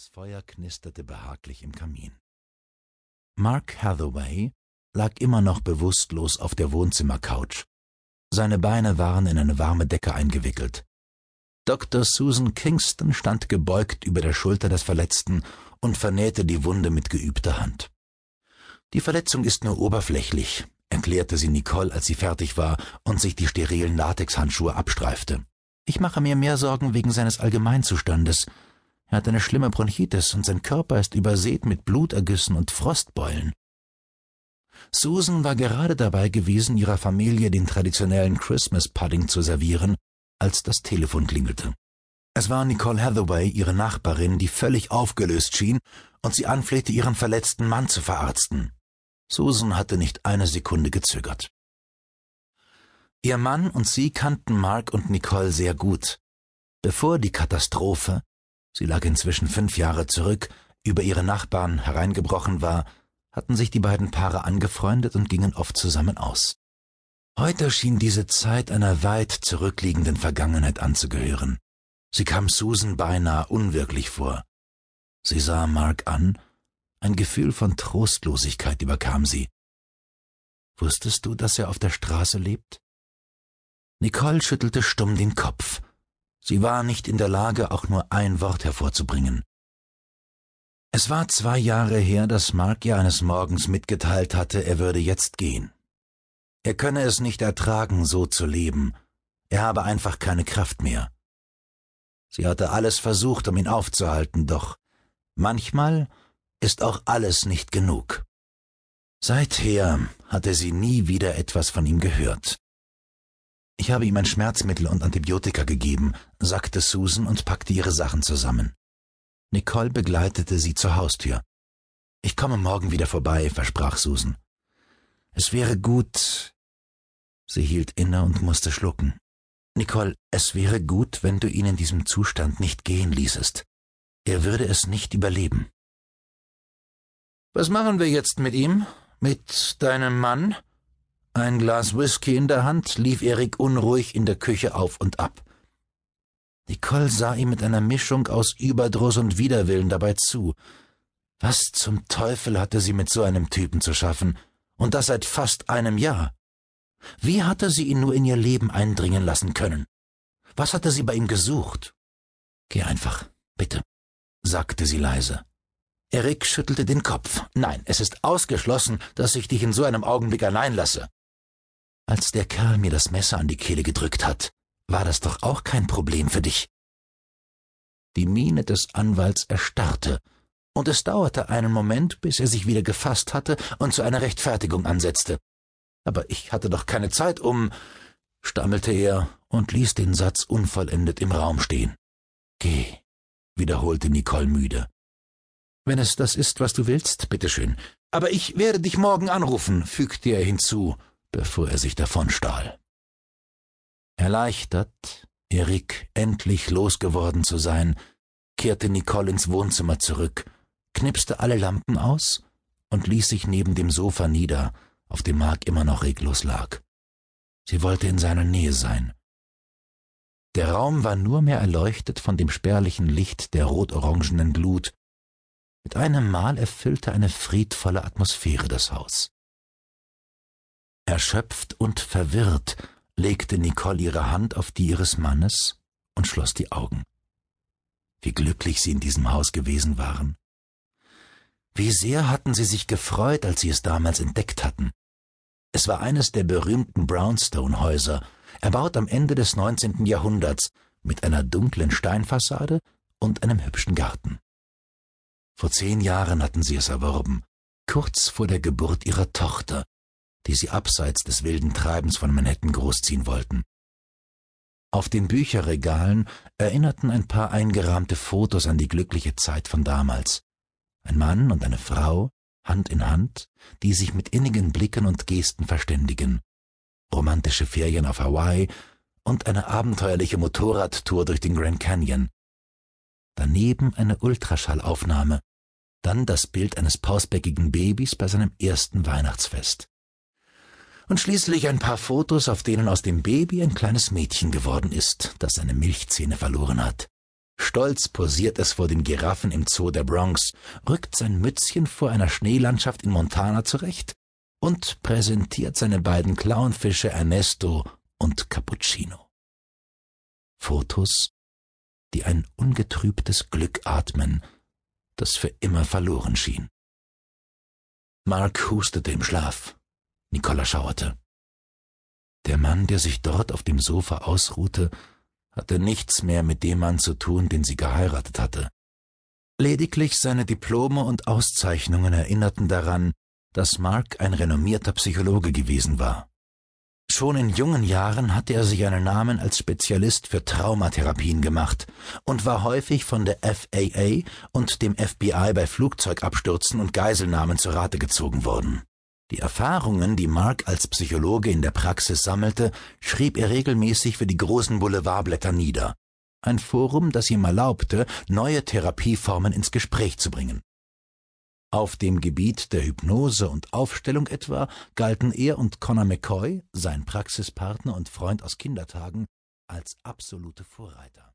Das Feuer knisterte behaglich im Kamin. Mark Hathaway lag immer noch bewusstlos auf der Wohnzimmercouch. Seine Beine waren in eine warme Decke eingewickelt. Dr. Susan Kingston stand gebeugt über der Schulter des Verletzten und vernähte die Wunde mit geübter Hand. Die Verletzung ist nur oberflächlich, erklärte sie Nicole, als sie fertig war und sich die sterilen Latexhandschuhe abstreifte. Ich mache mir mehr Sorgen wegen seines Allgemeinzustandes. Er hat eine schlimme Bronchitis und sein Körper ist übersät mit Blutergüssen und Frostbeulen. Susan war gerade dabei gewesen, ihrer Familie den traditionellen Christmas Pudding zu servieren, als das Telefon klingelte. Es war Nicole Hathaway, ihre Nachbarin, die völlig aufgelöst schien und sie anflehte, ihren verletzten Mann zu verarzten. Susan hatte nicht eine Sekunde gezögert. Ihr Mann und sie kannten Mark und Nicole sehr gut. Bevor die Katastrophe, sie lag inzwischen fünf Jahre zurück, über ihre Nachbarn hereingebrochen war, hatten sich die beiden Paare angefreundet und gingen oft zusammen aus. Heute schien diese Zeit einer weit zurückliegenden Vergangenheit anzugehören. Sie kam Susan beinahe unwirklich vor. Sie sah Mark an, ein Gefühl von Trostlosigkeit überkam sie. Wusstest du, dass er auf der Straße lebt? Nicole schüttelte stumm den Kopf. Sie war nicht in der Lage, auch nur ein Wort hervorzubringen. Es war zwei Jahre her, dass Mark ihr eines Morgens mitgeteilt hatte, er würde jetzt gehen. Er könne es nicht ertragen, so zu leben. Er habe einfach keine Kraft mehr. Sie hatte alles versucht, um ihn aufzuhalten, doch manchmal ist auch alles nicht genug. Seither hatte sie nie wieder etwas von ihm gehört. Ich habe ihm ein Schmerzmittel und Antibiotika gegeben, sagte Susan und packte ihre Sachen zusammen. Nicole begleitete sie zur Haustür. Ich komme morgen wieder vorbei, versprach Susan. Es wäre gut. Sie hielt inne und musste schlucken. Nicole, es wäre gut, wenn du ihn in diesem Zustand nicht gehen ließest. Er würde es nicht überleben. Was machen wir jetzt mit ihm? Mit deinem Mann? Ein Glas Whisky in der Hand lief Erik unruhig in der Küche auf und ab. Nicole sah ihm mit einer Mischung aus Überdruss und Widerwillen dabei zu. Was zum Teufel hatte sie mit so einem Typen zu schaffen? Und das seit fast einem Jahr. Wie hatte sie ihn nur in ihr Leben eindringen lassen können? Was hatte sie bei ihm gesucht? Geh einfach, bitte, sagte sie leise. Erik schüttelte den Kopf. Nein, es ist ausgeschlossen, dass ich dich in so einem Augenblick allein lasse. Als der Kerl mir das Messer an die Kehle gedrückt hat, war das doch auch kein Problem für dich. Die Miene des Anwalts erstarrte, und es dauerte einen Moment, bis er sich wieder gefasst hatte und zu einer Rechtfertigung ansetzte. Aber ich hatte doch keine Zeit, um, stammelte er und ließ den Satz unvollendet im Raum stehen. Geh, wiederholte Nicole müde. Wenn es das ist, was du willst, bitteschön. Aber ich werde dich morgen anrufen, fügte er hinzu, bevor er sich davonstahl. Erleichtert, Erik endlich losgeworden zu sein, kehrte Nicole ins Wohnzimmer zurück, knipste alle Lampen aus und ließ sich neben dem Sofa nieder, auf dem Mark immer noch reglos lag. Sie wollte in seiner Nähe sein. Der Raum war nur mehr erleuchtet von dem spärlichen Licht der rot-orangenen Glut. Mit einem Mal erfüllte eine friedvolle Atmosphäre das Haus. Erschöpft und verwirrt legte Nicole ihre Hand auf die ihres Mannes und schloss die Augen. Wie glücklich sie in diesem Haus gewesen waren. Wie sehr hatten sie sich gefreut, als sie es damals entdeckt hatten. Es war eines der berühmten Brownstone-Häuser, erbaut am Ende des 19. Jahrhunderts, mit einer dunklen Steinfassade und einem hübschen Garten. Vor zehn Jahren hatten sie es erworben, kurz vor der Geburt ihrer Tochter, die sie abseits des wilden Treibens von Manhattan großziehen wollten. Auf den Bücherregalen erinnerten ein paar eingerahmte Fotos an die glückliche Zeit von damals. Ein Mann und eine Frau, Hand in Hand, die sich mit innigen Blicken und Gesten verständigen. Romantische Ferien auf Hawaii und eine abenteuerliche Motorradtour durch den Grand Canyon. Daneben eine Ultraschallaufnahme, dann das Bild eines pausbäckigen Babys bei seinem ersten Weihnachtsfest und schließlich ein paar Fotos, auf denen aus dem Baby ein kleines Mädchen geworden ist, das seine Milchzähne verloren hat. Stolz posiert es vor den Giraffen im Zoo der Bronx, rückt sein Mützchen vor einer Schneelandschaft in Montana zurecht und präsentiert seine beiden Clownfische Ernesto und Cappuccino. Fotos, die ein ungetrübtes Glück atmen, das für immer verloren schien. Mark hustete im Schlaf. Nicola schauerte. Der Mann, der sich dort auf dem Sofa ausruhte, hatte nichts mehr mit dem Mann zu tun, den sie geheiratet hatte. Lediglich seine Diplome und Auszeichnungen erinnerten daran, dass Mark ein renommierter Psychologe gewesen war. Schon in jungen Jahren hatte er sich einen Namen als Spezialist für Traumatherapien gemacht und war häufig von der FAA und dem FBI bei Flugzeugabstürzen und Geiselnahmen zu Rate gezogen worden. Die Erfahrungen, die Mark als Psychologe in der Praxis sammelte, schrieb er regelmäßig für die großen Boulevardblätter nieder. Ein Forum, das ihm erlaubte, neue Therapieformen ins Gespräch zu bringen. Auf dem Gebiet der Hypnose und Aufstellung etwa galten er und Connor McCoy, sein Praxispartner und Freund aus Kindertagen, als absolute Vorreiter